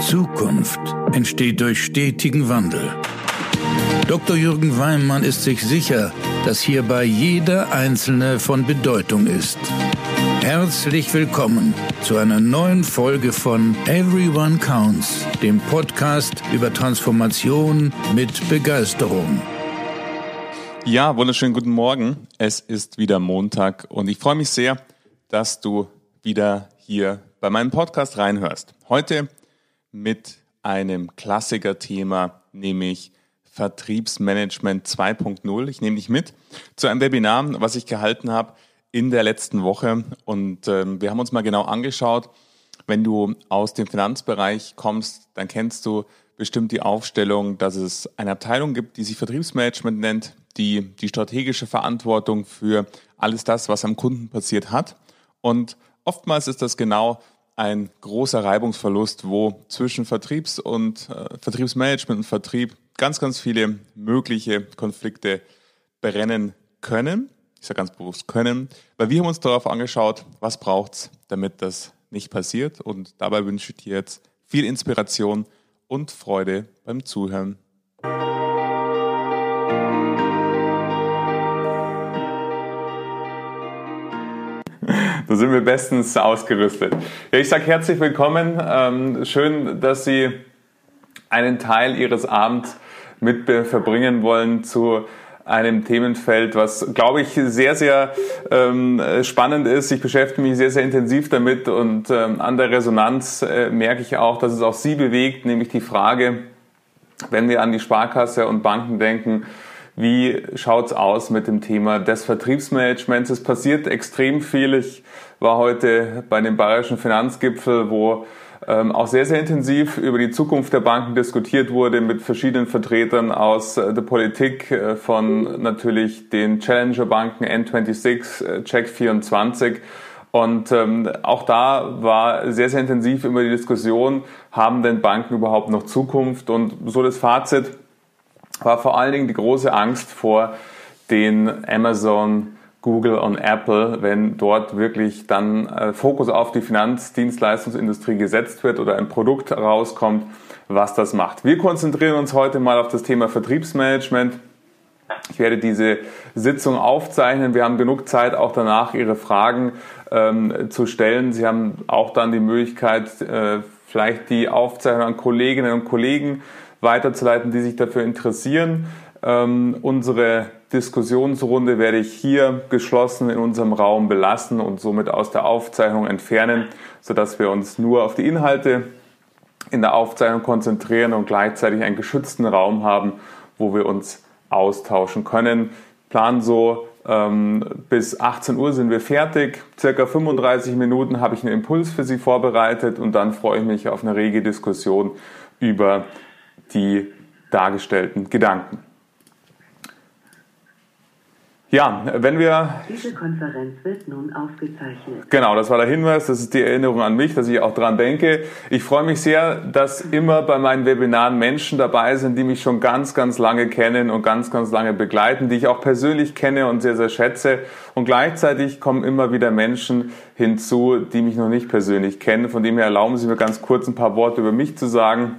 Zukunft entsteht durch stetigen Wandel. Dr. Jürgen Weimann ist sich sicher, dass hierbei jeder Einzelne von Bedeutung ist. Herzlich willkommen zu einer neuen Folge von Everyone Counts, dem Podcast über Transformation mit Begeisterung. Ja, wunderschönen guten Morgen. Es ist wieder Montag und ich freue mich sehr, dass du wieder hier bei meinem Podcast reinhörst. Heute mit einem Klassiker-Thema, nämlich Vertriebsmanagement 2.0. Ich nehme dich mit zu einem Webinar, was ich gehalten habe in der letzten Woche. Und ähm, wir haben uns mal genau angeschaut, wenn du aus dem Finanzbereich kommst, dann kennst du bestimmt die Aufstellung, dass es eine Abteilung gibt, die sich Vertriebsmanagement nennt, die die strategische Verantwortung für alles das, was am Kunden passiert hat. Und oftmals ist das genau ein großer Reibungsverlust, wo zwischen Vertriebs- und äh, Vertriebsmanagement und Vertrieb ganz, ganz viele mögliche Konflikte brennen können. Ich sage ganz bewusst können, weil wir haben uns darauf angeschaut, was braucht's, damit das nicht passiert. Und dabei wünsche ich dir jetzt viel Inspiration und Freude beim Zuhören. Da sind wir bestens ausgerüstet. Ja, ich sage herzlich willkommen. Ähm, schön, dass Sie einen Teil Ihres Abends mit verbringen wollen zu einem Themenfeld, was, glaube ich, sehr, sehr ähm, spannend ist. Ich beschäftige mich sehr, sehr intensiv damit und ähm, an der Resonanz äh, merke ich auch, dass es auch Sie bewegt, nämlich die Frage, wenn wir an die Sparkasse und Banken denken, wie schaut's aus mit dem Thema des Vertriebsmanagements? Es passiert extrem viel. Ich war heute bei dem Bayerischen Finanzgipfel, wo ähm, auch sehr, sehr intensiv über die Zukunft der Banken diskutiert wurde mit verschiedenen Vertretern aus äh, der Politik, äh, von natürlich den Challenger-Banken N26, äh, Check24. Und ähm, auch da war sehr, sehr intensiv über die Diskussion, haben denn Banken überhaupt noch Zukunft? Und so das Fazit, war vor allen Dingen die große Angst vor den Amazon, Google und Apple, wenn dort wirklich dann äh, Fokus auf die Finanzdienstleistungsindustrie gesetzt wird oder ein Produkt rauskommt, was das macht. Wir konzentrieren uns heute mal auf das Thema Vertriebsmanagement. Ich werde diese Sitzung aufzeichnen. Wir haben genug Zeit, auch danach Ihre Fragen ähm, zu stellen. Sie haben auch dann die Möglichkeit, äh, vielleicht die Aufzeichnung an Kolleginnen und Kollegen weiterzuleiten, die sich dafür interessieren. Ähm, unsere Diskussionsrunde werde ich hier geschlossen in unserem Raum belassen und somit aus der Aufzeichnung entfernen, sodass wir uns nur auf die Inhalte in der Aufzeichnung konzentrieren und gleichzeitig einen geschützten Raum haben, wo wir uns austauschen können. Plan so, ähm, bis 18 Uhr sind wir fertig. Circa 35 Minuten habe ich einen Impuls für Sie vorbereitet und dann freue ich mich auf eine rege Diskussion über die dargestellten Gedanken. Ja, wenn wir. Diese Konferenz wird nun aufgezeichnet. Genau, das war der Hinweis, das ist die Erinnerung an mich, dass ich auch dran denke. Ich freue mich sehr, dass immer bei meinen Webinaren Menschen dabei sind, die mich schon ganz, ganz lange kennen und ganz, ganz lange begleiten, die ich auch persönlich kenne und sehr, sehr schätze. Und gleichzeitig kommen immer wieder Menschen hinzu, die mich noch nicht persönlich kennen. Von dem her erlauben Sie mir ganz kurz ein paar Worte über mich zu sagen.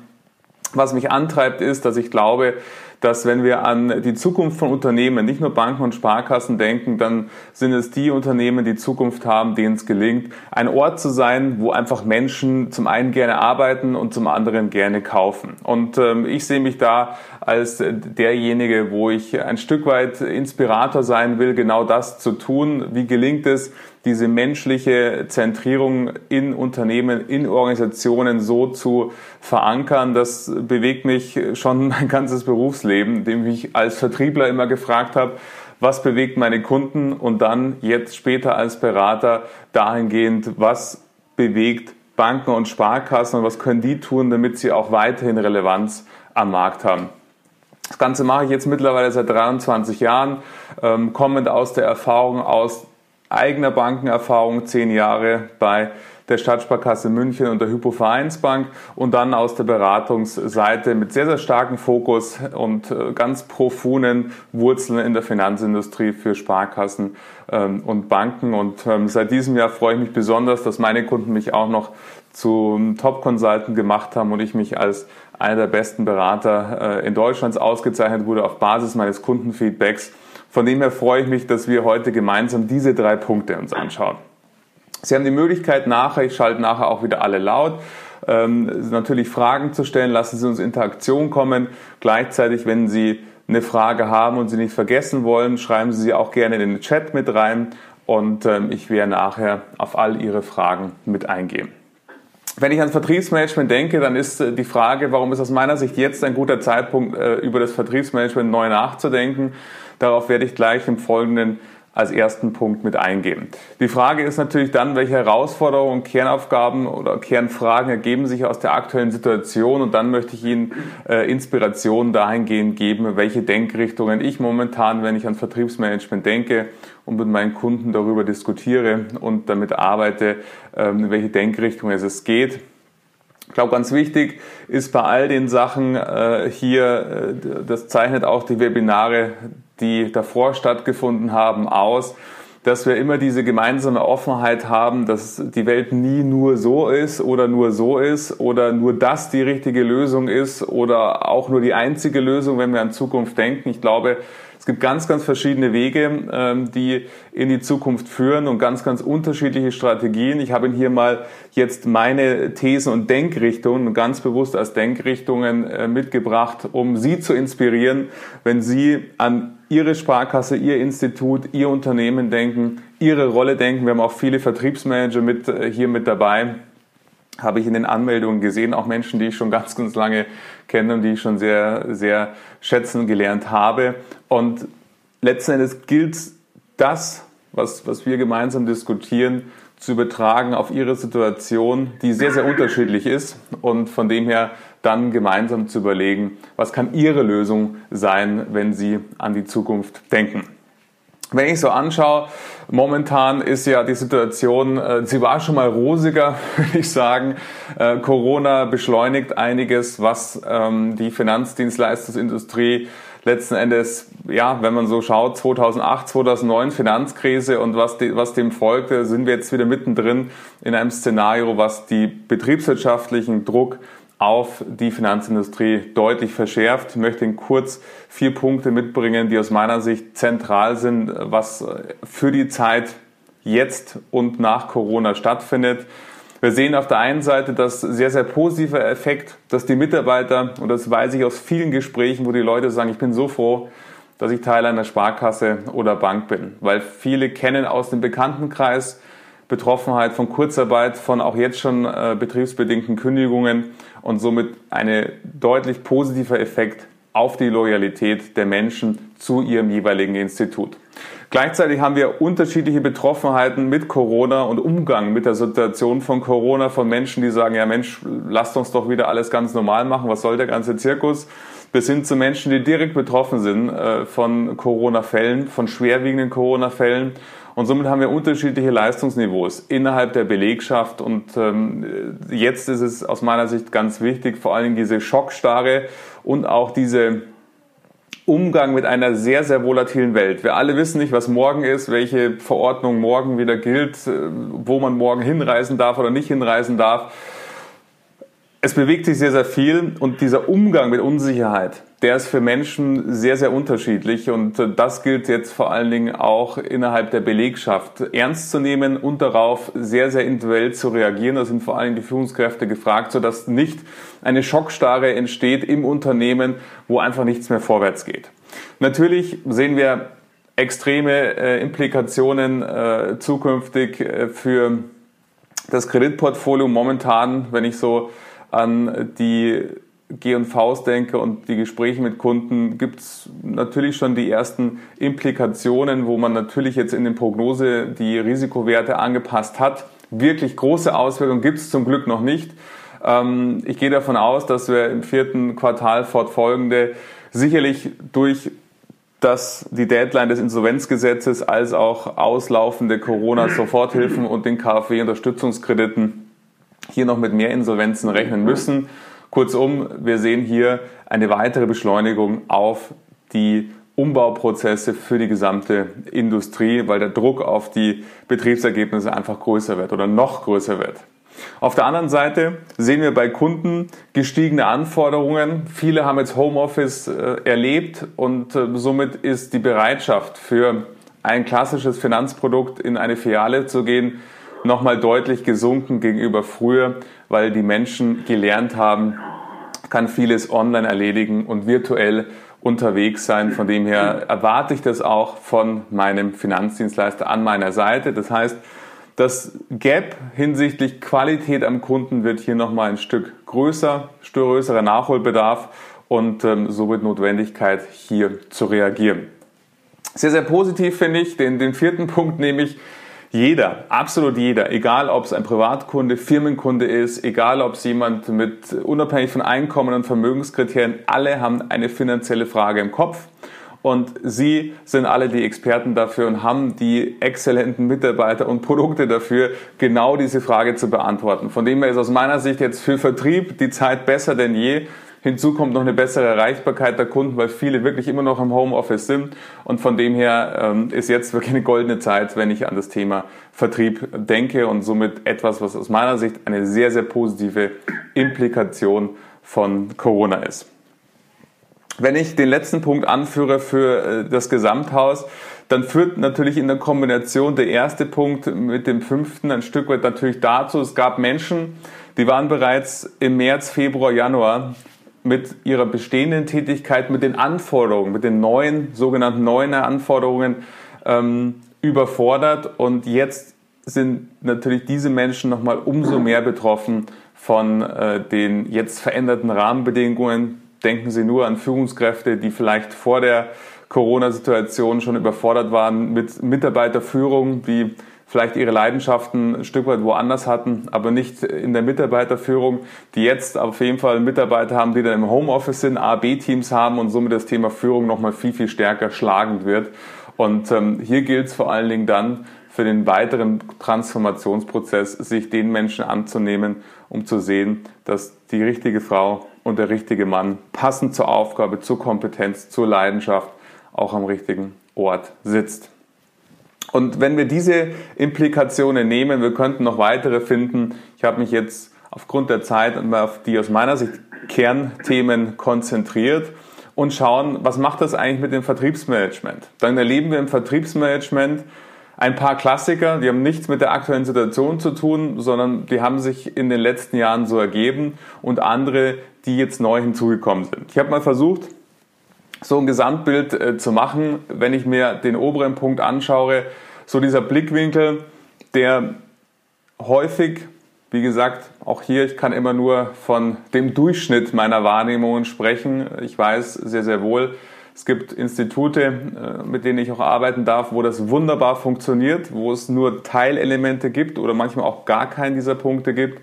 Was mich antreibt, ist, dass ich glaube, dass wenn wir an die Zukunft von Unternehmen, nicht nur Banken und Sparkassen denken, dann sind es die Unternehmen, die Zukunft haben, denen es gelingt, ein Ort zu sein, wo einfach Menschen zum einen gerne arbeiten und zum anderen gerne kaufen. Und ähm, ich sehe mich da als derjenige, wo ich ein Stück weit Inspirator sein will, genau das zu tun. Wie gelingt es, diese menschliche Zentrierung in Unternehmen, in Organisationen so zu verankern. Das bewegt mich schon mein ganzes Berufsleben, indem ich als Vertriebler immer gefragt habe, was bewegt meine Kunden und dann jetzt später als Berater dahingehend, was bewegt Banken und Sparkassen und was können die tun, damit sie auch weiterhin Relevanz am Markt haben. Das Ganze mache ich jetzt mittlerweile seit 23 Jahren, ähm, kommend aus der Erfahrung aus eigener Bankenerfahrung, zehn Jahre bei der Stadtsparkasse München und der Hypovereinsbank und dann aus der Beratungsseite mit sehr, sehr starkem Fokus und äh, ganz profunden Wurzeln in der Finanzindustrie für Sparkassen ähm, und Banken. Und ähm, seit diesem Jahr freue ich mich besonders, dass meine Kunden mich auch noch zum Top-Consultant gemacht haben und ich mich als einer der besten Berater äh, in Deutschlands ausgezeichnet wurde auf Basis meines Kundenfeedbacks. Von dem her freue ich mich, dass wir heute gemeinsam diese drei Punkte uns anschauen. Sie haben die Möglichkeit nachher, ich schalte nachher auch wieder alle laut, ähm, natürlich Fragen zu stellen, lassen Sie uns Interaktion kommen. Gleichzeitig, wenn Sie eine Frage haben und Sie nicht vergessen wollen, schreiben Sie sie auch gerne in den Chat mit rein und ähm, ich werde nachher auf all Ihre Fragen mit eingehen. Wenn ich an Vertriebsmanagement denke, dann ist äh, die Frage, warum ist aus meiner Sicht jetzt ein guter Zeitpunkt, äh, über das Vertriebsmanagement neu nachzudenken. Darauf werde ich gleich im Folgenden als ersten Punkt mit eingehen. Die Frage ist natürlich dann, welche Herausforderungen, Kernaufgaben oder Kernfragen ergeben sich aus der aktuellen Situation und dann möchte ich Ihnen äh, Inspiration dahingehend geben, welche Denkrichtungen ich momentan, wenn ich an Vertriebsmanagement denke und mit meinen Kunden darüber diskutiere und damit arbeite, äh, in welche Denkrichtung es geht. Ich glaube, ganz wichtig ist bei all den Sachen äh, hier, äh, das zeichnet auch die Webinare die davor stattgefunden haben, aus, dass wir immer diese gemeinsame Offenheit haben, dass die Welt nie nur so ist oder nur so ist oder nur das die richtige Lösung ist oder auch nur die einzige Lösung, wenn wir an Zukunft denken. Ich glaube, es gibt ganz, ganz verschiedene Wege, ähm, die in die Zukunft führen und ganz, ganz unterschiedliche Strategien. Ich habe Ihnen hier mal jetzt meine Thesen und Denkrichtungen ganz bewusst als Denkrichtungen äh, mitgebracht, um Sie zu inspirieren, wenn Sie an Ihre Sparkasse, Ihr Institut, Ihr Unternehmen denken, Ihre Rolle denken. Wir haben auch viele Vertriebsmanager mit, äh, hier mit dabei habe ich in den Anmeldungen gesehen, auch Menschen, die ich schon ganz, ganz lange kenne und die ich schon sehr, sehr schätzen gelernt habe. Und letzten Endes gilt das, was, was wir gemeinsam diskutieren, zu übertragen auf ihre Situation, die sehr, sehr unterschiedlich ist und von dem her dann gemeinsam zu überlegen, was kann ihre Lösung sein, wenn sie an die Zukunft denken. Wenn ich so anschaue, momentan ist ja die Situation, äh, sie war schon mal rosiger, würde ich sagen. Äh, Corona beschleunigt einiges, was ähm, die Finanzdienstleistungsindustrie letzten Endes, ja, wenn man so schaut, 2008, 2009 Finanzkrise und was, de, was dem folgte, sind wir jetzt wieder mittendrin in einem Szenario, was die betriebswirtschaftlichen Druck auf die Finanzindustrie deutlich verschärft. Ich möchte Ihnen kurz vier Punkte mitbringen, die aus meiner Sicht zentral sind, was für die Zeit jetzt und nach Corona stattfindet. Wir sehen auf der einen Seite das sehr, sehr positive Effekt, dass die Mitarbeiter, und das weiß ich aus vielen Gesprächen, wo die Leute sagen, ich bin so froh, dass ich Teil einer Sparkasse oder Bank bin, weil viele kennen aus dem Bekanntenkreis Betroffenheit von Kurzarbeit, von auch jetzt schon äh, betriebsbedingten Kündigungen und somit ein deutlich positiver Effekt auf die Loyalität der Menschen zu ihrem jeweiligen Institut. Gleichzeitig haben wir unterschiedliche Betroffenheiten mit Corona und Umgang mit der Situation von Corona von Menschen, die sagen, ja Mensch, lasst uns doch wieder alles ganz normal machen, was soll der ganze Zirkus? Bis hin zu Menschen, die direkt betroffen sind äh, von Corona-Fällen, von schwerwiegenden Corona-Fällen und somit haben wir unterschiedliche Leistungsniveaus innerhalb der Belegschaft. Und ähm, jetzt ist es aus meiner Sicht ganz wichtig, vor allem diese Schockstarre und auch diese Umgang mit einer sehr, sehr volatilen Welt. Wir alle wissen nicht, was morgen ist, welche Verordnung morgen wieder gilt, äh, wo man morgen hinreisen darf oder nicht hinreisen darf. Es bewegt sich sehr, sehr viel und dieser Umgang mit Unsicherheit, der ist für Menschen sehr, sehr unterschiedlich und äh, das gilt jetzt vor allen Dingen auch innerhalb der Belegschaft ernst zu nehmen und darauf sehr, sehr individuell zu reagieren. Da sind vor allen Dingen die Führungskräfte gefragt, sodass nicht eine Schockstarre entsteht im Unternehmen, wo einfach nichts mehr vorwärts geht. Natürlich sehen wir extreme äh, Implikationen äh, zukünftig äh, für das Kreditportfolio momentan, wenn ich so an die G&Vs denke und die Gespräche mit Kunden, gibt es natürlich schon die ersten Implikationen, wo man natürlich jetzt in den Prognose die Risikowerte angepasst hat. Wirklich große Auswirkungen gibt es zum Glück noch nicht. Ähm, ich gehe davon aus, dass wir im vierten Quartal fortfolgende sicherlich durch dass die Deadline des Insolvenzgesetzes als auch auslaufende Corona-Soforthilfen und den KfW-Unterstützungskrediten hier noch mit mehr Insolvenzen rechnen müssen. Kurzum, wir sehen hier eine weitere Beschleunigung auf die Umbauprozesse für die gesamte Industrie, weil der Druck auf die Betriebsergebnisse einfach größer wird oder noch größer wird. Auf der anderen Seite sehen wir bei Kunden gestiegene Anforderungen. Viele haben jetzt Homeoffice äh, erlebt und äh, somit ist die Bereitschaft für ein klassisches Finanzprodukt in eine Filiale zu gehen nochmal deutlich gesunken gegenüber früher, weil die Menschen gelernt haben, kann vieles online erledigen und virtuell unterwegs sein. Von dem her erwarte ich das auch von meinem Finanzdienstleister an meiner Seite. Das heißt, das Gap hinsichtlich Qualität am Kunden wird hier nochmal ein Stück größer, größerer Nachholbedarf und ähm, somit Notwendigkeit hier zu reagieren. Sehr, sehr positiv finde ich. Den, den vierten Punkt nehme ich, jeder, absolut jeder, egal ob es ein Privatkunde, Firmenkunde ist, egal ob es jemand mit unabhängig von Einkommen und Vermögenskriterien, alle haben eine finanzielle Frage im Kopf. Und Sie sind alle die Experten dafür und haben die exzellenten Mitarbeiter und Produkte dafür, genau diese Frage zu beantworten. Von dem her ist aus meiner Sicht jetzt für Vertrieb die Zeit besser denn je. Hinzu kommt noch eine bessere Erreichbarkeit der Kunden, weil viele wirklich immer noch im Homeoffice sind. Und von dem her ähm, ist jetzt wirklich eine goldene Zeit, wenn ich an das Thema Vertrieb denke und somit etwas, was aus meiner Sicht eine sehr, sehr positive Implikation von Corona ist. Wenn ich den letzten Punkt anführe für äh, das Gesamthaus, dann führt natürlich in der Kombination der erste Punkt mit dem fünften ein Stück weit natürlich dazu, es gab Menschen, die waren bereits im März, Februar, Januar mit ihrer bestehenden Tätigkeit, mit den Anforderungen, mit den neuen, sogenannten neuen Anforderungen ähm, überfordert. Und jetzt sind natürlich diese Menschen nochmal umso mehr betroffen von äh, den jetzt veränderten Rahmenbedingungen. Denken Sie nur an Führungskräfte, die vielleicht vor der Corona-Situation schon überfordert waren mit Mitarbeiterführung, die vielleicht ihre Leidenschaften ein Stück weit woanders hatten, aber nicht in der Mitarbeiterführung, die jetzt auf jeden Fall Mitarbeiter haben, die dann im Homeoffice sind, A, B-Teams haben und somit das Thema Führung nochmal viel, viel stärker schlagend wird. Und ähm, hier gilt es vor allen Dingen dann für den weiteren Transformationsprozess, sich den Menschen anzunehmen, um zu sehen, dass die richtige Frau und der richtige Mann passend zur Aufgabe, zur Kompetenz, zur Leidenschaft auch am richtigen Ort sitzt. Und wenn wir diese Implikationen nehmen, wir könnten noch weitere finden. Ich habe mich jetzt aufgrund der Zeit auf die aus meiner Sicht Kernthemen konzentriert und schauen, was macht das eigentlich mit dem Vertriebsmanagement? Dann erleben wir im Vertriebsmanagement ein paar Klassiker, die haben nichts mit der aktuellen Situation zu tun, sondern die haben sich in den letzten Jahren so ergeben und andere, die jetzt neu hinzugekommen sind. Ich habe mal versucht, so ein Gesamtbild äh, zu machen, wenn ich mir den oberen Punkt anschaue, so dieser Blickwinkel, der häufig, wie gesagt, auch hier, ich kann immer nur von dem Durchschnitt meiner Wahrnehmungen sprechen. Ich weiß sehr, sehr wohl, es gibt Institute, äh, mit denen ich auch arbeiten darf, wo das wunderbar funktioniert, wo es nur Teilelemente gibt oder manchmal auch gar keinen dieser Punkte gibt.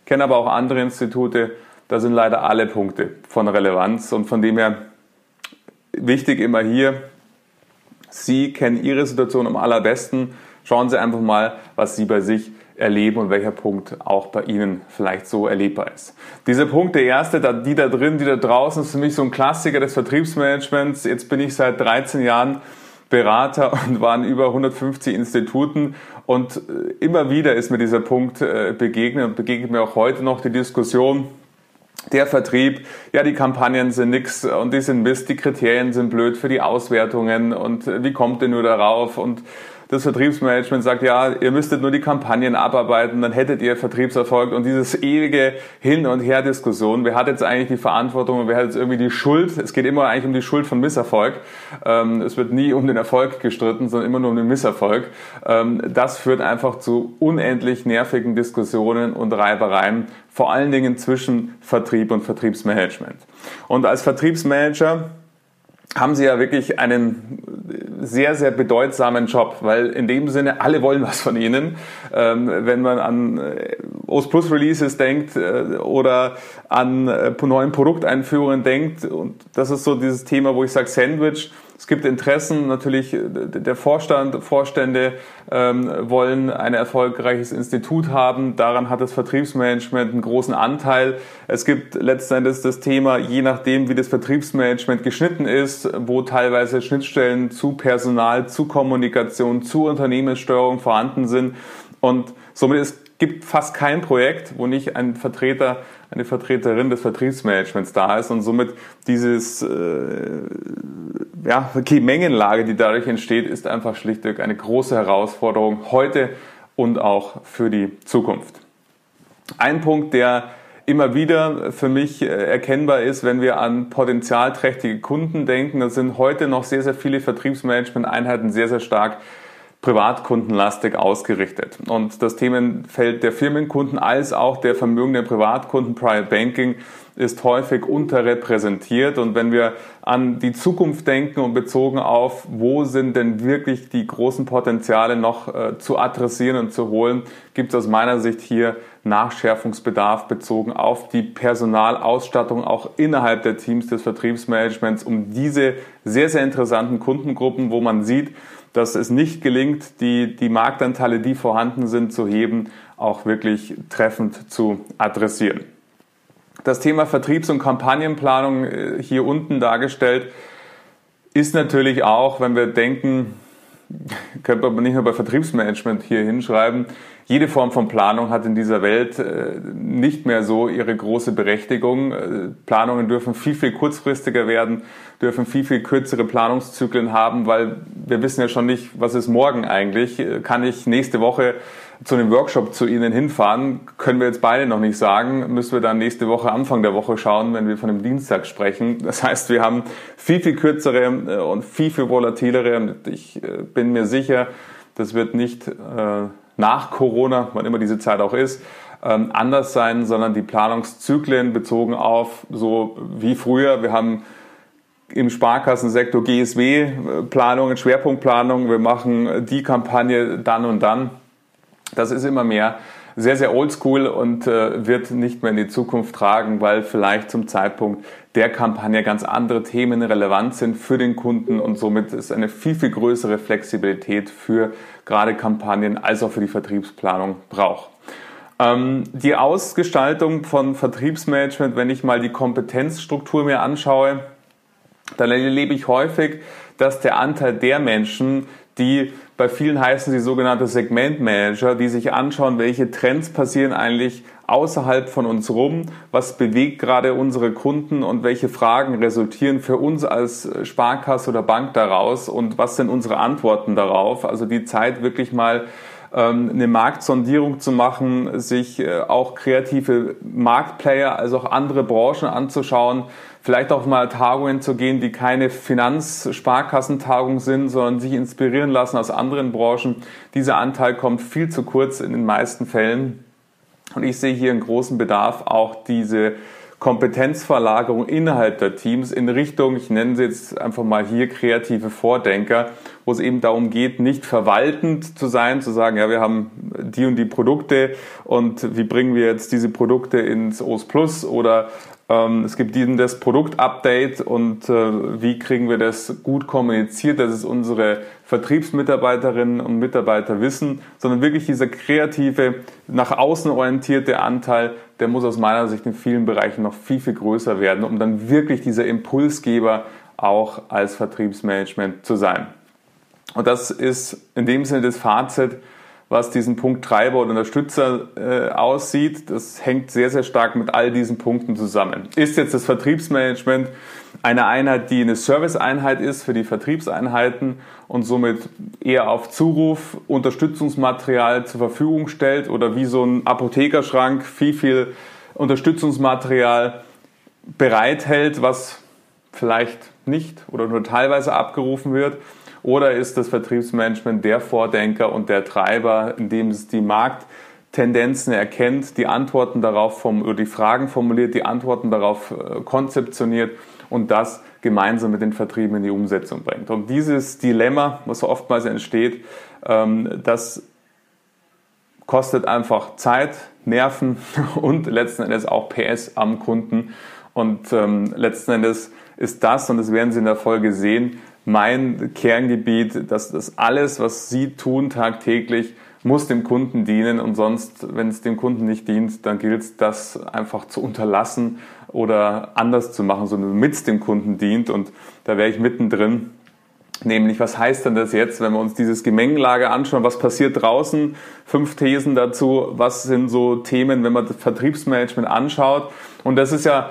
Ich kenne aber auch andere Institute, da sind leider alle Punkte von Relevanz und von dem her wichtig immer hier, Sie kennen Ihre Situation am allerbesten. Schauen Sie einfach mal, was Sie bei sich erleben und welcher Punkt auch bei Ihnen vielleicht so erlebbar ist. Dieser Punkt, der erste, die da drin, die da draußen, ist für mich so ein Klassiker des Vertriebsmanagements. Jetzt bin ich seit 13 Jahren Berater und war in über 150 Instituten und äh, immer wieder ist mir dieser Punkt äh, begegnet und begegnet mir auch heute noch die Diskussion, der Vertrieb, ja, die Kampagnen sind nix und die sind Mist, die Kriterien sind blöd für die Auswertungen und wie kommt ihr nur darauf und das Vertriebsmanagement sagt, ja, ihr müsstet nur die Kampagnen abarbeiten, dann hättet ihr Vertriebserfolg und dieses ewige Hin- und Her-Diskussion, wer hat jetzt eigentlich die Verantwortung und wer hat jetzt irgendwie die Schuld? Es geht immer eigentlich um die Schuld von Misserfolg. Ähm, es wird nie um den Erfolg gestritten, sondern immer nur um den Misserfolg. Ähm, das führt einfach zu unendlich nervigen Diskussionen und Reibereien, vor allen Dingen zwischen Vertrieb und Vertriebsmanagement. Und als Vertriebsmanager haben sie ja wirklich einen sehr, sehr bedeutsamen Job, weil in dem Sinne alle wollen was von ihnen. Ähm, wenn man an äh, OS Plus Releases denkt äh, oder an äh, neuen Produkteinführungen denkt und das ist so dieses Thema, wo ich sage Sandwich, es gibt Interessen, natürlich äh, der Vorstand, Vorstände ähm, wollen ein erfolgreiches Institut haben. Daran hat das Vertriebsmanagement einen großen Anteil. Es gibt letzten Endes das Thema, je nachdem, wie das Vertriebsmanagement geschnitten ist, wo teilweise Schnittstellen zu Personal, zu Kommunikation, zu Unternehmenssteuerung vorhanden sind. Und somit ist gibt fast kein Projekt, wo nicht ein Vertreter, eine Vertreterin des Vertriebsmanagements da ist und somit dieses äh, ja, die Mengenlage, die dadurch entsteht, ist einfach schlichtweg eine große Herausforderung heute und auch für die Zukunft. Ein Punkt, der immer wieder für mich äh, erkennbar ist, wenn wir an potenzialträchtige Kunden denken. Da sind heute noch sehr, sehr viele Vertriebsmanagement-Einheiten sehr, sehr stark privatkundenlastig ausgerichtet. Und das Themenfeld der Firmenkunden als auch der vermögenden Privatkunden, Private Banking, ist häufig unterrepräsentiert. Und wenn wir an die Zukunft denken und bezogen auf, wo sind denn wirklich die großen Potenziale noch äh, zu adressieren und zu holen, gibt es aus meiner Sicht hier Nachschärfungsbedarf bezogen auf die Personalausstattung auch innerhalb der Teams des Vertriebsmanagements, um diese sehr, sehr interessanten Kundengruppen, wo man sieht, dass es nicht gelingt, die, die Marktanteile, die vorhanden sind, zu heben, auch wirklich treffend zu adressieren. Das Thema Vertriebs- und Kampagnenplanung äh, hier unten dargestellt ist natürlich auch, wenn wir denken, könnte man nicht nur bei Vertriebsmanagement hier hinschreiben, jede Form von Planung hat in dieser Welt äh, nicht mehr so ihre große Berechtigung. Äh, Planungen dürfen viel, viel kurzfristiger werden, dürfen viel, viel kürzere Planungszyklen haben, weil wir wissen ja schon nicht, was ist morgen eigentlich. Äh, kann ich nächste Woche zu einem Workshop zu Ihnen hinfahren? Können wir jetzt beide noch nicht sagen. Müssen wir dann nächste Woche, Anfang der Woche schauen, wenn wir von dem Dienstag sprechen. Das heißt, wir haben viel, viel kürzere und viel, viel volatilere. Ich bin mir sicher, das wird nicht nach Corona, wann immer diese Zeit auch ist, ähm, anders sein, sondern die Planungszyklen bezogen auf so wie früher. Wir haben im Sparkassensektor GSW-Planungen, Schwerpunktplanungen. Wir machen die Kampagne dann und dann. Das ist immer mehr sehr, sehr oldschool und äh, wird nicht mehr in die Zukunft tragen, weil vielleicht zum Zeitpunkt der Kampagne ganz andere Themen relevant sind für den Kunden und somit ist eine viel, viel größere Flexibilität für gerade Kampagnen als auch für die Vertriebsplanung braucht. Ähm, die Ausgestaltung von Vertriebsmanagement, wenn ich mal die Kompetenzstruktur mir anschaue, dann erlebe ich häufig, dass der Anteil der Menschen, die bei vielen heißen sie sogenannte Segmentmanager, die sich anschauen, welche Trends passieren eigentlich außerhalb von uns rum, was bewegt gerade unsere Kunden und welche Fragen resultieren für uns als Sparkasse oder Bank daraus und was sind unsere Antworten darauf. Also die Zeit wirklich mal ähm, eine Marktsondierung zu machen, sich äh, auch kreative Marktplayer, also auch andere Branchen anzuschauen, vielleicht auch mal Tagungen zu gehen, die keine Finanzsparkassentagungen sind, sondern sich inspirieren lassen aus anderen Branchen. Dieser Anteil kommt viel zu kurz in den meisten Fällen. Und ich sehe hier einen großen Bedarf, auch diese Kompetenzverlagerung innerhalb der Teams in Richtung, ich nenne sie jetzt einfach mal hier kreative Vordenker, wo es eben darum geht, nicht verwaltend zu sein, zu sagen, ja, wir haben die und die Produkte und wie bringen wir jetzt diese Produkte ins OS Plus oder es gibt diesen das Produktupdate und äh, wie kriegen wir das gut kommuniziert, dass es unsere Vertriebsmitarbeiterinnen und Mitarbeiter wissen, sondern wirklich dieser kreative, nach außen orientierte Anteil, der muss aus meiner Sicht in vielen Bereichen noch viel, viel größer werden, um dann wirklich dieser Impulsgeber auch als Vertriebsmanagement zu sein. Und das ist in dem Sinne das Fazit, was diesen Punkt Treiber oder Unterstützer äh, aussieht. Das hängt sehr, sehr stark mit all diesen Punkten zusammen. Ist jetzt das Vertriebsmanagement eine Einheit, die eine Serviceeinheit ist für die Vertriebseinheiten und somit eher auf Zuruf Unterstützungsmaterial zur Verfügung stellt oder wie so ein Apothekerschrank viel, viel Unterstützungsmaterial bereithält, was vielleicht nicht oder nur teilweise abgerufen wird oder ist das Vertriebsmanagement der Vordenker und der Treiber, indem es die Markttendenzen erkennt, die Antworten darauf oder die Fragen formuliert, die Antworten darauf äh, konzeptioniert und das gemeinsam mit den Vertrieben in die Umsetzung bringt. Und dieses Dilemma, was oftmals entsteht, ähm, das kostet einfach Zeit, Nerven und letzten Endes auch PS am Kunden. Und ähm, letzten Endes ist das, und das werden Sie in der Folge sehen, mein Kerngebiet, dass das alles, was Sie tun tagtäglich, muss dem Kunden dienen und sonst, wenn es dem Kunden nicht dient, dann gilt es, das einfach zu unterlassen oder anders zu machen, sondern mit dem Kunden dient und da wäre ich mittendrin. Nämlich, was heißt denn das jetzt, wenn wir uns dieses Gemengelage anschauen? Was passiert draußen? Fünf Thesen dazu. Was sind so Themen, wenn man das Vertriebsmanagement anschaut? Und das ist ja,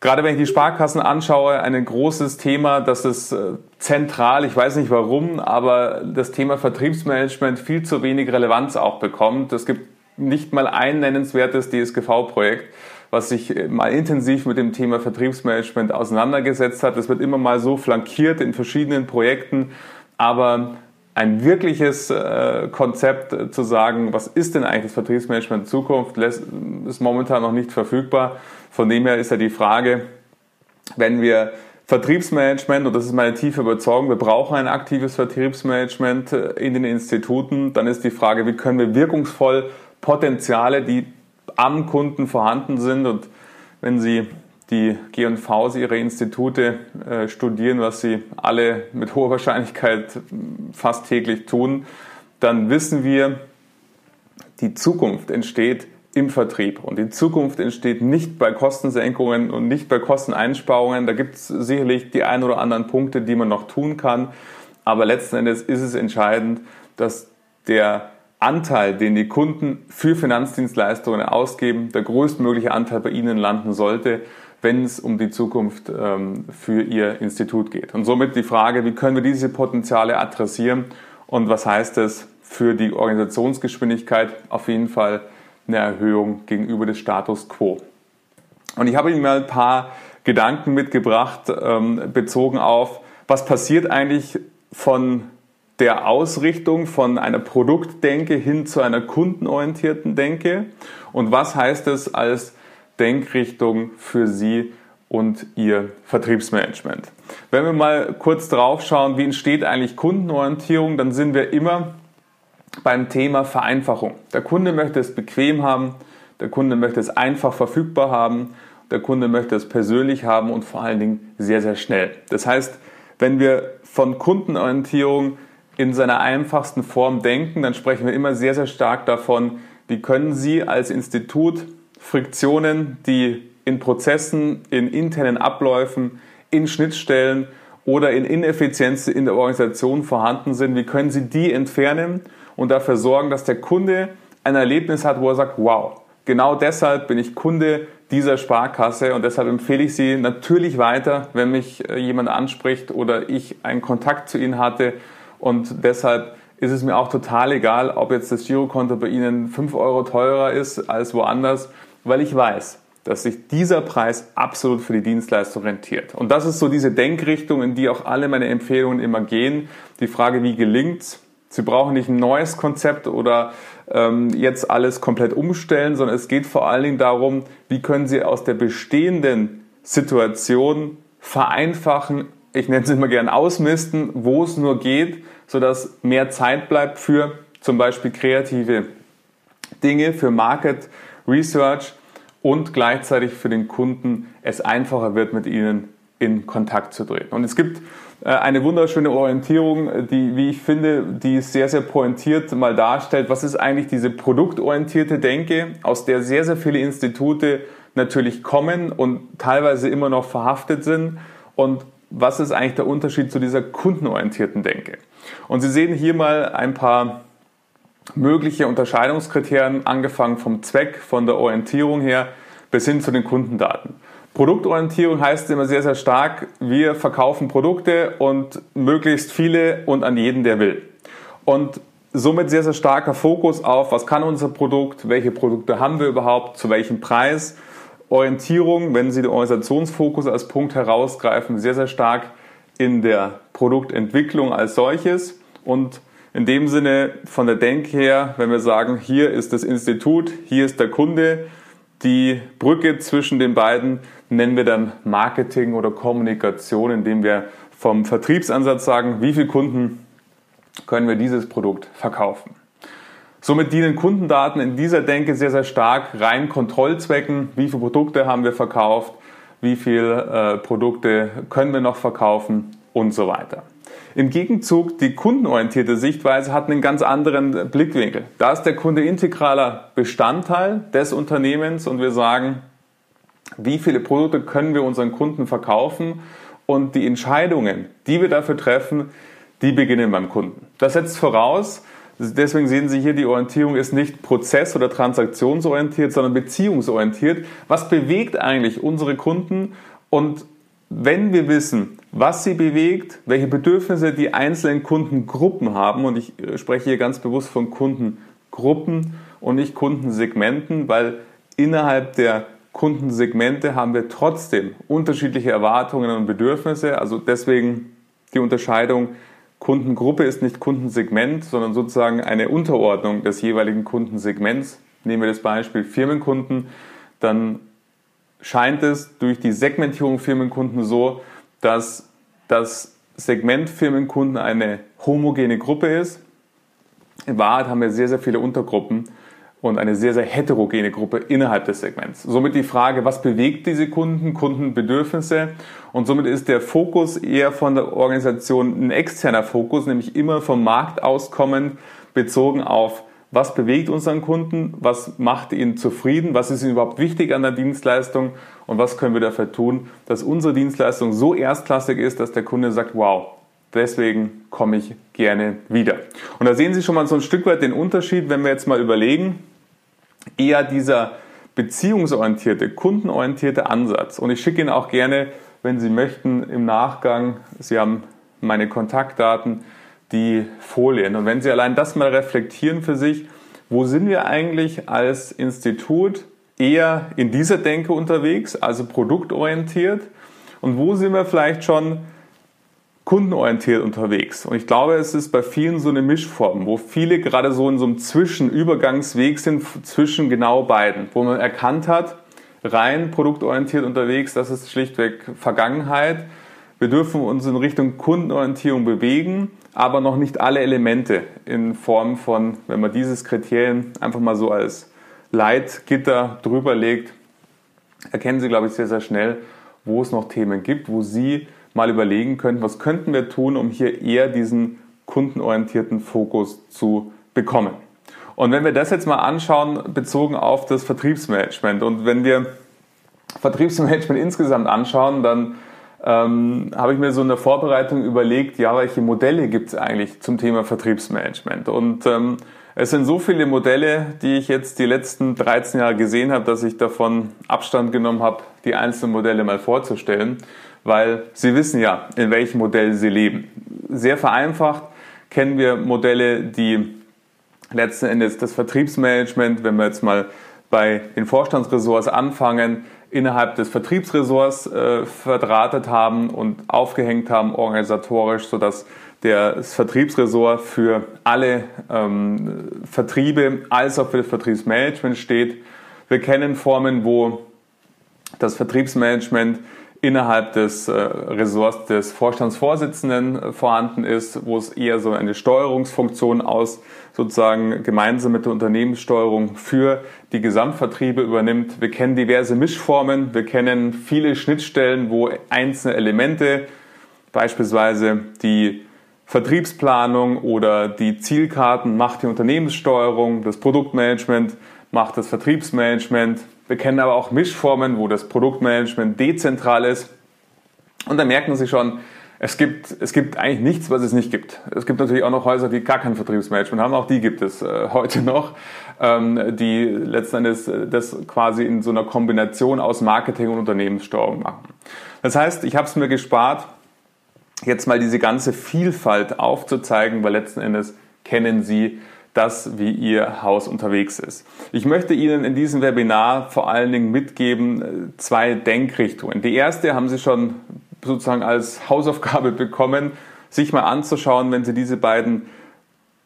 gerade wenn ich die Sparkassen anschaue, ein großes Thema, das ist äh, zentral, ich weiß nicht warum, aber das Thema Vertriebsmanagement viel zu wenig Relevanz auch bekommt. Es gibt nicht mal ein nennenswertes DSGV-Projekt was sich äh, mal intensiv mit dem Thema Vertriebsmanagement auseinandergesetzt hat. Das wird immer mal so flankiert in verschiedenen Projekten, aber ein wirkliches äh, Konzept zu sagen, was ist denn eigentlich das Vertriebsmanagement in Zukunft, ist momentan noch nicht verfügbar. Von dem her ist ja die Frage, wenn wir Vertriebsmanagement, und das ist meine tiefe Überzeugung, wir brauchen ein aktives Vertriebsmanagement in den Instituten, dann ist die Frage, wie können wir wirkungsvoll Potenziale, die am Kunden vorhanden sind. Und wenn Sie die G&Vs ihre Institute äh, studieren, was sie alle mit hoher Wahrscheinlichkeit fast täglich tun, dann wissen wir, die Zukunft entsteht im Vertrieb. Und die Zukunft entsteht nicht bei Kostensenkungen und nicht bei Kosteneinsparungen. Da gibt es sicherlich die ein oder anderen Punkte, die man noch tun kann. Aber letzten Endes ist es entscheidend, dass der Anteil, den die Kunden für Finanzdienstleistungen ausgeben, der größtmögliche Anteil bei ihnen landen sollte, wenn es um die Zukunft ähm, für ihr Institut geht. Und somit die Frage, wie können wir diese Potenziale adressieren und was heißt das für die Organisationsgeschwindigkeit? Auf jeden Fall eine Erhöhung gegenüber des Status quo. Und ich habe Ihnen mal ein paar Gedanken mitgebracht, ähm, bezogen auf, was passiert eigentlich von der Ausrichtung von einer Produktdenke hin zu einer kundenorientierten Denke und was heißt es als Denkrichtung für Sie und Ihr Vertriebsmanagement. Wenn wir mal kurz drauf schauen, wie entsteht eigentlich Kundenorientierung, dann sind wir immer beim Thema Vereinfachung. Der Kunde möchte es bequem haben, der Kunde möchte es einfach verfügbar haben, der Kunde möchte es persönlich haben und vor allen Dingen sehr, sehr schnell. Das heißt, wenn wir von Kundenorientierung in seiner einfachsten Form denken, dann sprechen wir immer sehr, sehr stark davon, wie können Sie als Institut Friktionen, die in Prozessen, in internen Abläufen, in Schnittstellen oder in Ineffizienzen in der Organisation vorhanden sind, wie können Sie die entfernen und dafür sorgen, dass der Kunde ein Erlebnis hat, wo er sagt, wow, genau deshalb bin ich Kunde dieser Sparkasse und deshalb empfehle ich sie natürlich weiter, wenn mich äh, jemand anspricht oder ich einen Kontakt zu Ihnen hatte und deshalb ist es mir auch total egal, ob jetzt das Girokonto bei Ihnen 5 Euro teurer ist als woanders, weil ich weiß, dass sich dieser Preis absolut für die Dienstleistung rentiert. Und das ist so diese Denkrichtung, in die auch alle meine Empfehlungen immer gehen. Die Frage, wie gelingt's? Sie brauchen nicht ein neues Konzept oder ähm, jetzt alles komplett umstellen, sondern es geht vor allen Dingen darum, wie können Sie aus der bestehenden Situation vereinfachen, ich nenne es immer gern ausmisten, wo es nur geht, sodass mehr Zeit bleibt für zum Beispiel kreative Dinge, für Market Research und gleichzeitig für den Kunden es einfacher wird, mit ihnen in Kontakt zu treten. Und es gibt eine wunderschöne Orientierung, die, wie ich finde, die sehr, sehr pointiert mal darstellt, was ist eigentlich diese produktorientierte Denke, aus der sehr, sehr viele Institute natürlich kommen und teilweise immer noch verhaftet sind und was ist eigentlich der Unterschied zu dieser kundenorientierten Denke? Und Sie sehen hier mal ein paar mögliche Unterscheidungskriterien, angefangen vom Zweck, von der Orientierung her bis hin zu den Kundendaten. Produktorientierung heißt immer sehr, sehr stark, wir verkaufen Produkte und möglichst viele und an jeden, der will. Und somit sehr, sehr starker Fokus auf, was kann unser Produkt, welche Produkte haben wir überhaupt, zu welchem Preis Orientierung, wenn Sie den Organisationsfokus als Punkt herausgreifen, sehr, sehr stark in der Produktentwicklung als solches und in dem Sinne von der Denk her, wenn wir sagen, hier ist das Institut, hier ist der Kunde, die Brücke zwischen den beiden nennen wir dann Marketing oder Kommunikation, indem wir vom Vertriebsansatz sagen, wie viele Kunden können wir dieses Produkt verkaufen. Somit dienen Kundendaten in dieser Denke sehr, sehr stark rein Kontrollzwecken. Wie viele Produkte haben wir verkauft? Wie viele äh, Produkte können wir noch verkaufen? Und so weiter. Im Gegenzug, die kundenorientierte Sichtweise hat einen ganz anderen Blickwinkel. Da ist der Kunde integraler Bestandteil des Unternehmens und wir sagen, wie viele Produkte können wir unseren Kunden verkaufen und die Entscheidungen, die wir dafür treffen, die beginnen beim Kunden. Das setzt voraus, Deswegen sehen Sie hier, die Orientierung ist nicht prozess- oder transaktionsorientiert, sondern beziehungsorientiert. Was bewegt eigentlich unsere Kunden? Und wenn wir wissen, was sie bewegt, welche Bedürfnisse die einzelnen Kundengruppen haben, und ich äh, spreche hier ganz bewusst von Kundengruppen und nicht Kundensegmenten, weil innerhalb der Kundensegmente haben wir trotzdem unterschiedliche Erwartungen und Bedürfnisse. Also deswegen die Unterscheidung Kundengruppe ist nicht Kundensegment, sondern sozusagen eine Unterordnung des jeweiligen Kundensegments. Nehmen wir das Beispiel Firmenkunden, dann scheint es durch die Segmentierung Firmenkunden so, dass das Segment Firmenkunden eine homogene Gruppe ist. In Wahrheit haben wir sehr, sehr viele Untergruppen und eine sehr, sehr heterogene Gruppe innerhalb des Segments. Somit die Frage, was bewegt diese Kunden, Kundenbedürfnisse und somit ist der Fokus eher von der Organisation ein externer Fokus, nämlich immer vom Markt auskommend, bezogen auf was bewegt unseren Kunden, was macht ihn zufrieden, was ist ihm überhaupt wichtig an der Dienstleistung und was können wir dafür tun, dass unsere Dienstleistung so erstklassig ist, dass der Kunde sagt, wow, deswegen komme ich gerne wieder. Und da sehen Sie schon mal so ein Stück weit den Unterschied, wenn wir jetzt mal überlegen, eher dieser beziehungsorientierte, kundenorientierte Ansatz. Und ich schicke Ihnen auch gerne, wenn Sie möchten, im Nachgang, Sie haben meine Kontaktdaten, die Folien. Und wenn Sie allein das mal reflektieren für sich, wo sind wir eigentlich als Institut eher in dieser Denke unterwegs, also produktorientiert? Und wo sind wir vielleicht schon kundenorientiert unterwegs. Und ich glaube, es ist bei vielen so eine Mischform, wo viele gerade so in so einem Zwischenübergangsweg sind zwischen genau beiden, wo man erkannt hat, rein produktorientiert unterwegs, das ist schlichtweg Vergangenheit. Wir dürfen uns in Richtung Kundenorientierung bewegen, aber noch nicht alle Elemente in Form von, wenn man dieses Kriterien einfach mal so als Leitgitter drüber legt, erkennen Sie, glaube ich, sehr, sehr schnell, wo es noch Themen gibt, wo Sie mal überlegen könnten, was könnten wir tun, um hier eher diesen kundenorientierten Fokus zu bekommen. Und wenn wir das jetzt mal anschauen, bezogen auf das Vertriebsmanagement und wenn wir Vertriebsmanagement insgesamt anschauen, dann ähm, habe ich mir so in der Vorbereitung überlegt, ja, welche Modelle gibt es eigentlich zum Thema Vertriebsmanagement? Und ähm, es sind so viele Modelle, die ich jetzt die letzten 13 Jahre gesehen habe, dass ich davon Abstand genommen habe, die einzelnen Modelle mal vorzustellen weil Sie wissen ja, in welchem Modell Sie leben. Sehr vereinfacht kennen wir Modelle, die letzten Endes das Vertriebsmanagement, wenn wir jetzt mal bei den Vorstandsressorts anfangen, innerhalb des Vertriebsressorts äh, verdrahtet haben und aufgehängt haben organisatorisch, sodass das Vertriebsressort für alle ähm, Vertriebe als auch für das Vertriebsmanagement steht. Wir kennen Formen, wo das Vertriebsmanagement innerhalb des äh, Ressorts des Vorstandsvorsitzenden äh, vorhanden ist, wo es eher so eine Steuerungsfunktion aus sozusagen gemeinsam mit der Unternehmenssteuerung für die Gesamtvertriebe übernimmt. Wir kennen diverse Mischformen, wir kennen viele Schnittstellen, wo einzelne Elemente, beispielsweise die Vertriebsplanung oder die Zielkarten macht die Unternehmenssteuerung, das Produktmanagement macht das Vertriebsmanagement, wir kennen aber auch Mischformen, wo das Produktmanagement dezentral ist. Und da merken Sie schon, es gibt, es gibt eigentlich nichts, was es nicht gibt. Es gibt natürlich auch noch Häuser, die gar kein Vertriebsmanagement haben. Auch die gibt es äh, heute noch, ähm, die letzten Endes äh, das quasi in so einer Kombination aus Marketing und Unternehmenssteuerung machen. Das heißt, ich habe es mir gespart, jetzt mal diese ganze Vielfalt aufzuzeigen, weil letzten Endes kennen Sie das, wie Ihr Haus unterwegs ist. Ich möchte Ihnen in diesem Webinar vor allen Dingen mitgeben äh, zwei Denkrichtungen. Die erste haben Sie schon sozusagen als Hausaufgabe bekommen, sich mal anzuschauen, wenn Sie diese beiden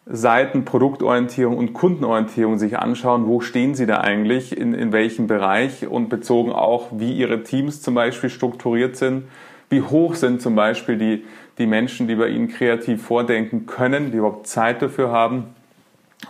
Seiten Produktorientierung und Kundenorientierung sich anschauen, wo stehen Sie da eigentlich, in, in welchem Bereich und bezogen auch, wie Ihre Teams zum Beispiel strukturiert sind, wie hoch sind zum Beispiel die, die Menschen, die bei Ihnen kreativ vordenken können, die überhaupt Zeit dafür haben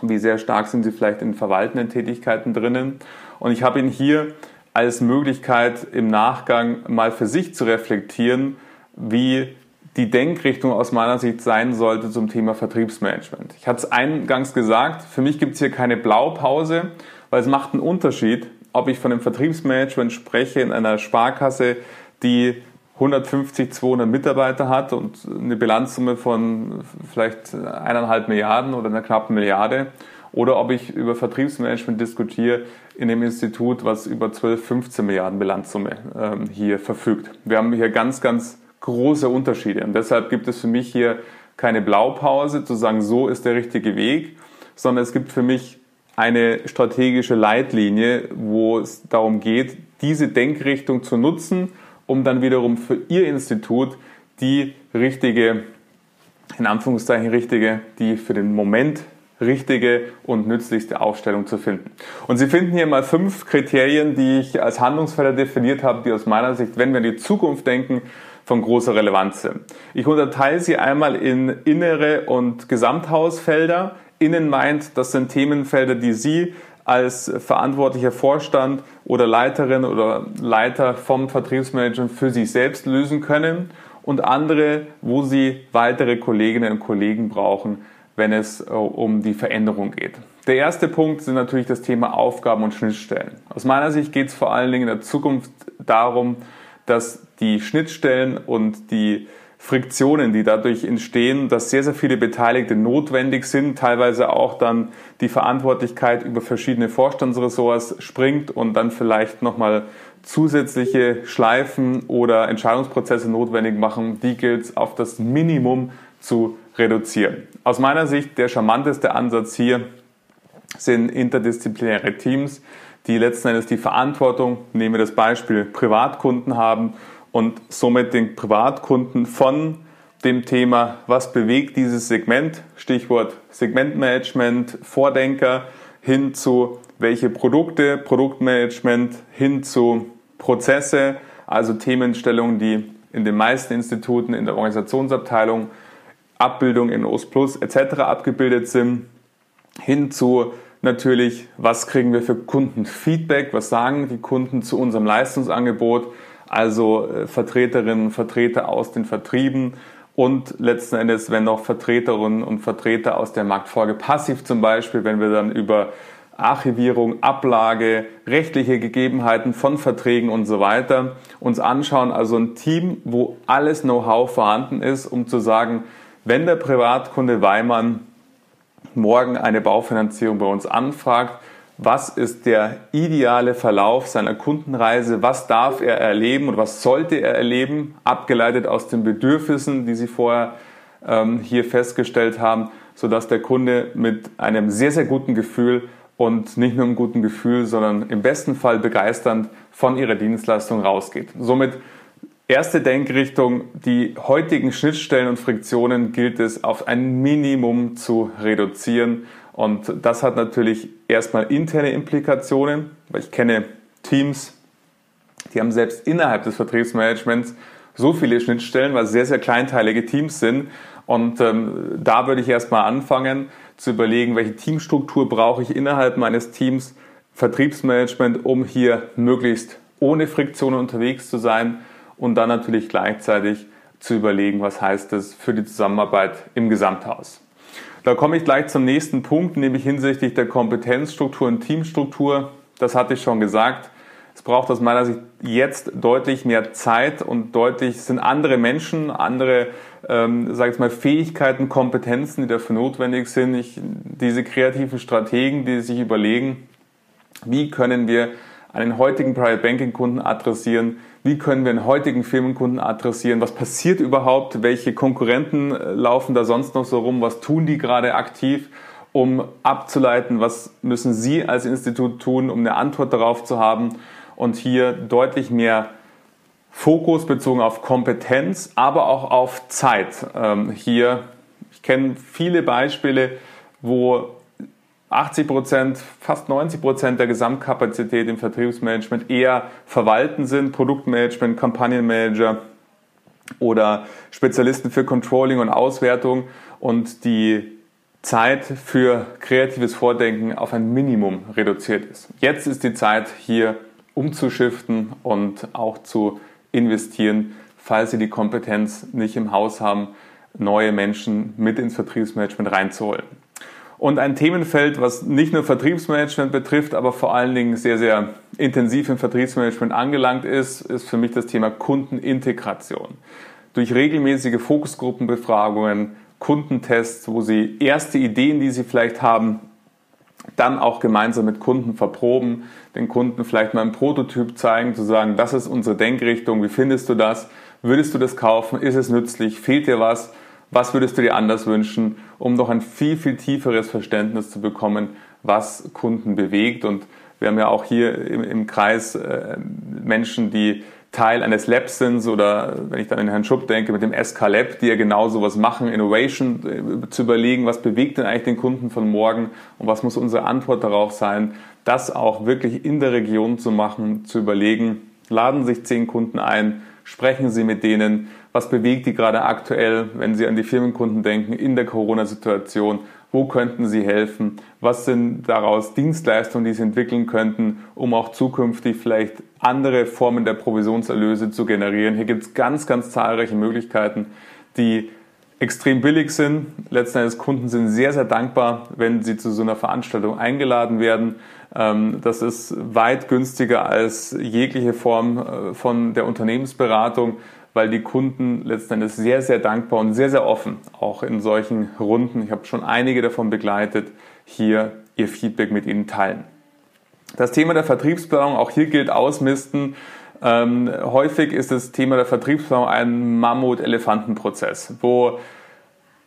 wie sehr stark sind sie vielleicht in verwaltenden Tätigkeiten drinnen. Und ich habe ihn hier als Möglichkeit im Nachgang mal für sich zu reflektieren, wie die Denkrichtung aus meiner Sicht sein sollte zum Thema Vertriebsmanagement. Ich hatte es eingangs gesagt, für mich gibt es hier keine Blaupause, weil es macht einen Unterschied, ob ich von dem Vertriebsmanagement spreche in einer Sparkasse, die 150, 200 Mitarbeiter hat und eine Bilanzsumme von vielleicht eineinhalb Milliarden oder einer knappen Milliarde oder ob ich über Vertriebsmanagement diskutiere in dem Institut, was über 12, 15 Milliarden Bilanzsumme ähm, hier verfügt. Wir haben hier ganz, ganz große Unterschiede und deshalb gibt es für mich hier keine Blaupause zu sagen, so ist der richtige Weg, sondern es gibt für mich eine strategische Leitlinie, wo es darum geht, diese Denkrichtung zu nutzen, um dann wiederum für Ihr Institut die richtige, in Anführungszeichen richtige, die für den Moment richtige und nützlichste Aufstellung zu finden. Und Sie finden hier mal fünf Kriterien, die ich als Handlungsfelder definiert habe, die aus meiner Sicht, wenn wir in die Zukunft denken, von großer Relevanz sind. Ich unterteile sie einmal in innere und Gesamthausfelder. Innen meint, das sind Themenfelder, die Sie als verantwortlicher Vorstand oder Leiterin oder Leiter vom Vertriebsmanagement für sich selbst lösen können und andere, wo Sie weitere Kolleginnen und Kollegen brauchen, wenn es äh, um die Veränderung geht. Der erste Punkt sind natürlich das Thema Aufgaben und Schnittstellen. Aus meiner Sicht geht es vor allen Dingen in der Zukunft darum, dass die Schnittstellen und die Friktionen, die dadurch entstehen, dass sehr, sehr viele Beteiligte notwendig sind, teilweise auch dann die Verantwortlichkeit über verschiedene Vorstandsressorts springt und dann vielleicht nochmal zusätzliche Schleifen oder Entscheidungsprozesse notwendig machen, die gilt es auf das Minimum zu reduzieren. Aus meiner Sicht der charmanteste Ansatz hier sind interdisziplinäre Teams, die letzten Endes die Verantwortung, nehmen wir das Beispiel Privatkunden haben und somit den Privatkunden von dem Thema, was bewegt dieses Segment, Stichwort Segmentmanagement, Vordenker, hin zu welche Produkte, Produktmanagement, hin zu Prozesse, also Themenstellungen, die in den meisten Instituten in der Organisationsabteilung Abbildung in OS Plus etc. abgebildet sind, hin zu natürlich, was kriegen wir für Kundenfeedback, was sagen die Kunden zu unserem Leistungsangebot, also äh, Vertreterinnen und Vertreter aus den Vertrieben und letzten Endes, wenn noch Vertreterinnen und Vertreter aus der Marktfolge passiv zum Beispiel, wenn wir dann über Archivierung, Ablage, rechtliche Gegebenheiten von Verträgen und so weiter uns anschauen. Also ein Team, wo alles Know-how vorhanden ist, um zu sagen, wenn der Privatkunde Weimann morgen eine Baufinanzierung bei uns anfragt, was ist der ideale Verlauf seiner Kundenreise, was darf er erleben und was sollte er erleben, abgeleitet aus den Bedürfnissen, die Sie vorher ähm, hier festgestellt haben, sodass der Kunde mit einem sehr, sehr guten Gefühl und nicht nur einem guten Gefühl, sondern im besten Fall begeisternd von Ihrer Dienstleistung rausgeht. Somit erste Denkrichtung, die heutigen Schnittstellen und Friktionen gilt es auf ein Minimum zu reduzieren und das hat natürlich erstmal interne Implikationen, weil ich kenne Teams, die haben selbst innerhalb des Vertriebsmanagements so viele Schnittstellen, weil sehr, sehr kleinteilige Teams sind. Und ähm, da würde ich erstmal anfangen zu überlegen, welche Teamstruktur brauche ich innerhalb meines Teams, Vertriebsmanagement, um hier möglichst ohne Friktion unterwegs zu sein und dann natürlich gleichzeitig zu überlegen, was heißt das für die Zusammenarbeit im Gesamthaus. Da komme ich gleich zum nächsten Punkt, nämlich hinsichtlich der Kompetenzstruktur und Teamstruktur. Das hatte ich schon gesagt. Es braucht aus meiner Sicht jetzt deutlich mehr Zeit und deutlich sind andere Menschen, andere, ähm, sage ich mal, Fähigkeiten, Kompetenzen, die dafür notwendig sind. Ich, diese kreativen Strategen, die sich überlegen, wie können wir einen heutigen Private Banking Kunden adressieren, wie können wir einen heutigen Firmenkunden adressieren, was passiert überhaupt, welche Konkurrenten äh, laufen da sonst noch so rum, was tun die gerade aktiv, um abzuleiten, was müssen Sie als Institut tun, um eine Antwort darauf zu haben? Und hier deutlich mehr Fokus bezogen auf Kompetenz, aber auch auf Zeit. Ähm, hier, ich kenne viele Beispiele, wo 80 Prozent, fast 90 Prozent der Gesamtkapazität im Vertriebsmanagement eher verwalten sind, Produktmanagement, Kampagnenmanager oder Spezialisten für Controlling und Auswertung und die Zeit für kreatives Vordenken auf ein Minimum reduziert ist. Jetzt ist die Zeit hier umzuschiften und auch zu investieren, falls Sie die Kompetenz nicht im Haus haben, neue Menschen mit ins Vertriebsmanagement reinzuholen. Und ein Themenfeld, was nicht nur Vertriebsmanagement betrifft, aber vor allen Dingen sehr, sehr intensiv im Vertriebsmanagement angelangt ist, ist für mich das Thema Kundenintegration. Durch regelmäßige Fokusgruppenbefragungen, Kundentests, wo Sie erste Ideen, die Sie vielleicht haben, dann auch gemeinsam mit Kunden verproben, den Kunden vielleicht mal einen Prototyp zeigen, zu sagen, das ist unsere Denkrichtung, wie findest du das? Würdest du das kaufen? Ist es nützlich? Fehlt dir was? Was würdest du dir anders wünschen, um noch ein viel, viel tieferes Verständnis zu bekommen, was Kunden bewegt? Und wir haben ja auch hier im, Kreis äh, Menschen, die Teil eines Labs sind oder wenn ich dann in Herrn Schupp denke, mit dem SK Lab, die ja genau sowas machen, Innovation äh, zu überlegen, was bewegt denn eigentlich den Kunden von morgen und was muss unsere Antwort darauf sein, das auch wirklich in der Region zu machen, zu überlegen, laden sich zehn Kunden ein, sprechen Sie mit denen, was bewegt die gerade aktuell, wenn Sie an die Firmenkunden denken, in der Corona-Situation, wo könnten Sie helfen? Was sind daraus Dienstleistungen, die Sie entwickeln könnten, um auch zukünftig vielleicht andere Formen der Provisionserlöse zu generieren? Hier gibt es ganz, ganz zahlreiche Möglichkeiten, die extrem billig sind. Letzten Endes Kunden sind sehr, sehr dankbar, wenn sie zu so einer Veranstaltung eingeladen werden. Ähm, das ist weit günstiger als jegliche Form äh, von der Unternehmensberatung weil die Kunden letzten Endes sehr, sehr dankbar und sehr, sehr offen, auch in solchen Runden, ich habe schon einige davon begleitet, hier ihr Feedback mit Ihnen teilen. Das Thema der Vertriebsplanung, auch hier gilt Ausmisten. Ähm, häufig ist das Thema der Vertriebsplanung ein Mammut-Elefantenprozess, wo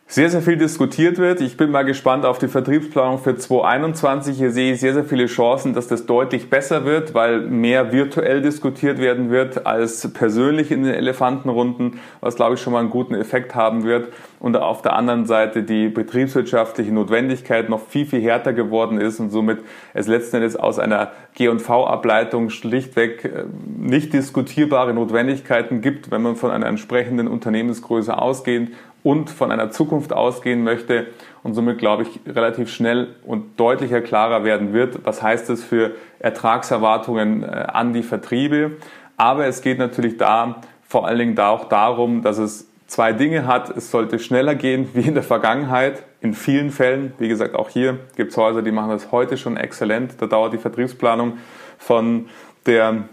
sehr, sehr viel diskutiert wird. Ich bin mal gespannt auf die Vertriebsplanung für 2021. Hier sehe ich sehr, sehr viele Chancen, dass das deutlich besser wird, weil mehr virtuell diskutiert werden wird als persönlich in den Elefantenrunden, was glaube ich schon mal einen guten Effekt haben wird. Und auf der anderen Seite die betriebswirtschaftliche Notwendigkeit noch viel, viel härter geworden ist und somit es letzten Endes aus einer G&V-Ableitung schlichtweg äh, nicht diskutierbare Notwendigkeiten gibt, wenn man von einer entsprechenden Unternehmensgröße ausgeht und von einer Zukunft ausgehen möchte und somit, glaube ich, relativ schnell und deutlicher klarer werden wird, was heißt es für Ertragserwartungen äh, an die Vertriebe. Aber es geht natürlich da vor allen Dingen da auch darum, dass es zwei Dinge hat. Es sollte schneller gehen wie in der Vergangenheit. In vielen Fällen, wie gesagt, auch hier gibt es Häuser, die machen das heute schon exzellent. Da dauert die Vertriebsplanung von der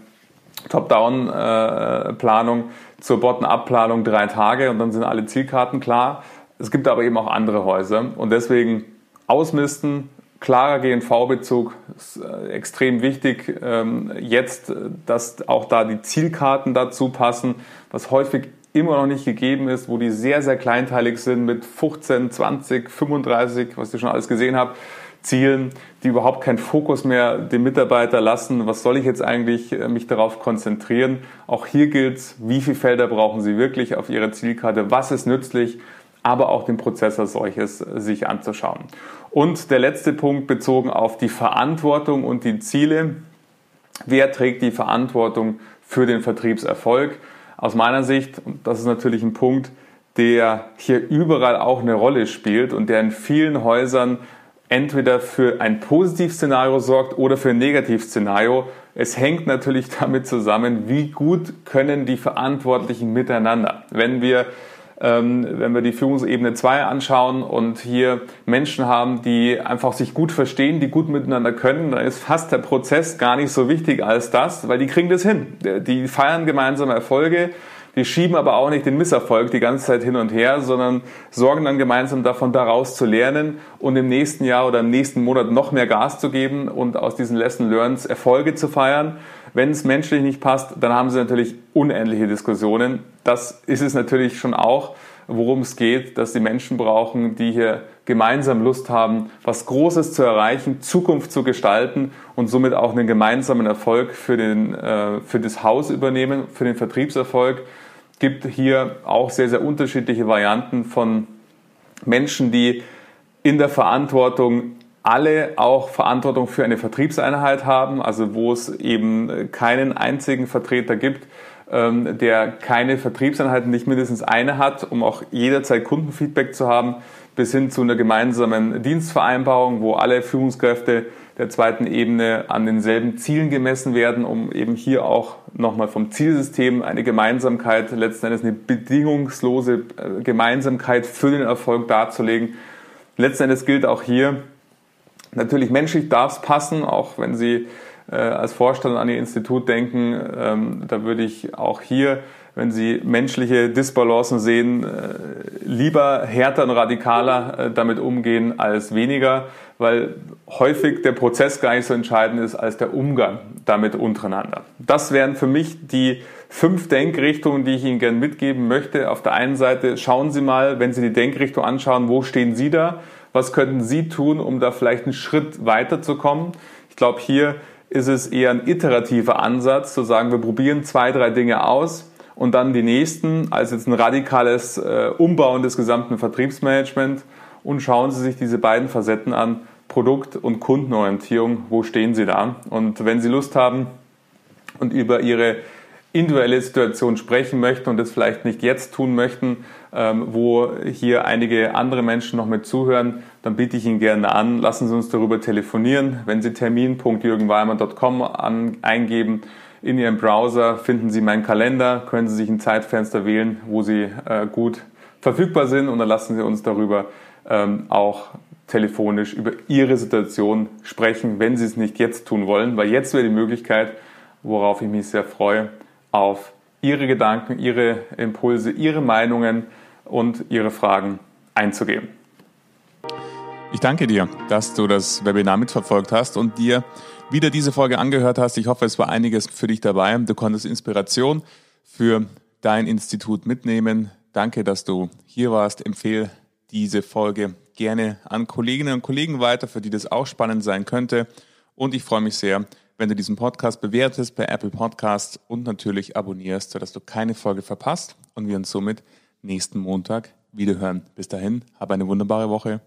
Top-Down-Planung äh, zur Bottom-up-Planung drei Tage und dann sind alle Zielkarten klar. Es gibt aber eben auch andere Häuser und deswegen ausmisten, klarer GNV-Bezug äh, extrem wichtig. Ähm, jetzt, äh, dass auch da die Zielkarten dazu passen, was häufig immer noch nicht gegeben ist, wo die sehr, sehr kleinteilig sind mit 15, 20, 35, was ihr schon alles gesehen habt. Zielen, die überhaupt keinen Fokus mehr dem Mitarbeiter lassen. Was soll ich jetzt eigentlich äh, mich darauf konzentrieren? Auch hier gilt es, wie viele Felder brauchen Sie wirklich auf Ihrer Zielkarte? Was ist nützlich? Aber auch den Prozess als solches äh, sich anzuschauen. Und der letzte Punkt bezogen auf die Verantwortung und die Ziele. Wer trägt die Verantwortung für den Vertriebserfolg? Aus meiner Sicht, und das ist natürlich ein Punkt, der hier überall auch eine Rolle spielt und der in vielen Häusern entweder für ein Positivszenario sorgt oder für ein Negativszenario. Es hängt natürlich damit zusammen, wie gut können die Verantwortlichen miteinander. Wenn wir ähm, wenn wir die Führungsebene 2 anschauen und hier Menschen haben, die einfach sich gut verstehen, die gut miteinander können, dann ist fast der Prozess gar nicht so wichtig als das, weil die kriegen das hin. Die feiern gemeinsame Erfolge, die schieben aber auch nicht den Misserfolg die ganze Zeit hin und her, sondern sorgen dann gemeinsam davon, daraus zu lernen und im nächsten Jahr oder im nächsten Monat noch mehr Gas zu geben und aus diesen Lesson Learns Erfolge zu feiern. Wenn es menschlich nicht passt, dann haben sie natürlich unendliche Diskussionen. Das ist es natürlich schon auch, worum es geht, dass die Menschen brauchen, die hier gemeinsam Lust haben, was Großes zu erreichen, Zukunft zu gestalten und somit auch einen gemeinsamen Erfolg für, den, äh, für das Haus übernehmen, für den Vertriebserfolg gibt hier auch sehr, sehr unterschiedliche Varianten von Menschen, die in der Verantwortung alle auch Verantwortung für eine Vertriebseinheit haben, also wo es eben keinen einzigen Vertreter gibt, ähm, der keine Vertriebseinheit, nicht mindestens eine hat, um auch jederzeit Kundenfeedback zu haben, bis hin zu einer gemeinsamen Dienstvereinbarung, wo alle Führungskräfte der zweiten Ebene an denselben Zielen gemessen werden, um eben hier auch nochmal vom Zielsystem eine Gemeinsamkeit, letzten Endes eine bedingungslose äh, Gemeinsamkeit für den Erfolg darzulegen. Letzten Endes gilt auch hier, Natürlich menschlich darf es passen, auch wenn Sie äh, als Vorstand an Ihr Institut denken. Ähm, da würde ich auch hier, wenn Sie menschliche Disbalancen sehen, äh, lieber härter und radikaler äh, damit umgehen als weniger, weil häufig der Prozess gar nicht so entscheidend ist als der Umgang damit untereinander. Das wären für mich die fünf Denkrichtungen, die ich Ihnen gerne mitgeben möchte. Auf der einen Seite schauen Sie mal, wenn Sie die Denkrichtung anschauen, wo stehen Sie da? Was könnten Sie tun, um da vielleicht einen Schritt weiterzukommen? Ich glaube, hier ist es eher ein iterativer Ansatz, zu sagen, wir probieren zwei, drei Dinge aus und dann die nächsten, als jetzt ein radikales äh, Umbauen des gesamten Vertriebsmanagement und schauen Sie sich diese beiden Facetten an, Produkt- und Kundenorientierung, wo stehen Sie da? Und wenn Sie Lust haben und über Ihre individuelle Situation sprechen möchten und das vielleicht nicht jetzt tun möchten, ähm, wo hier einige andere Menschen noch mit zuhören, dann biete ich Ihnen gerne an, lassen Sie uns darüber telefonieren. Wenn Sie termin.jürgenweimann.com eingeben, in Ihrem Browser finden Sie meinen Kalender, können Sie sich ein Zeitfenster wählen, wo Sie äh, gut verfügbar sind und dann lassen Sie uns darüber ähm, auch telefonisch über Ihre Situation sprechen, wenn Sie es nicht jetzt tun wollen, weil jetzt wäre die Möglichkeit, worauf ich mich sehr freue, auf Ihre Gedanken, Ihre Impulse, Ihre Meinungen und Ihre Fragen einzugehen. Ich danke dir, dass du das Webinar mitverfolgt hast und dir wieder diese Folge angehört hast. Ich hoffe, es war einiges für dich dabei. Du konntest Inspiration für dein Institut mitnehmen. Danke, dass du hier warst. Empfehle diese Folge gerne an Kolleginnen und Kollegen weiter, für die das auch spannend sein könnte. Und ich freue mich sehr, wenn du diesen Podcast bewertest bei Apple Podcasts und natürlich abonnierst, sodass du keine Folge verpasst und wir uns somit nächsten Montag wiederhören. Bis dahin, hab eine wunderbare Woche.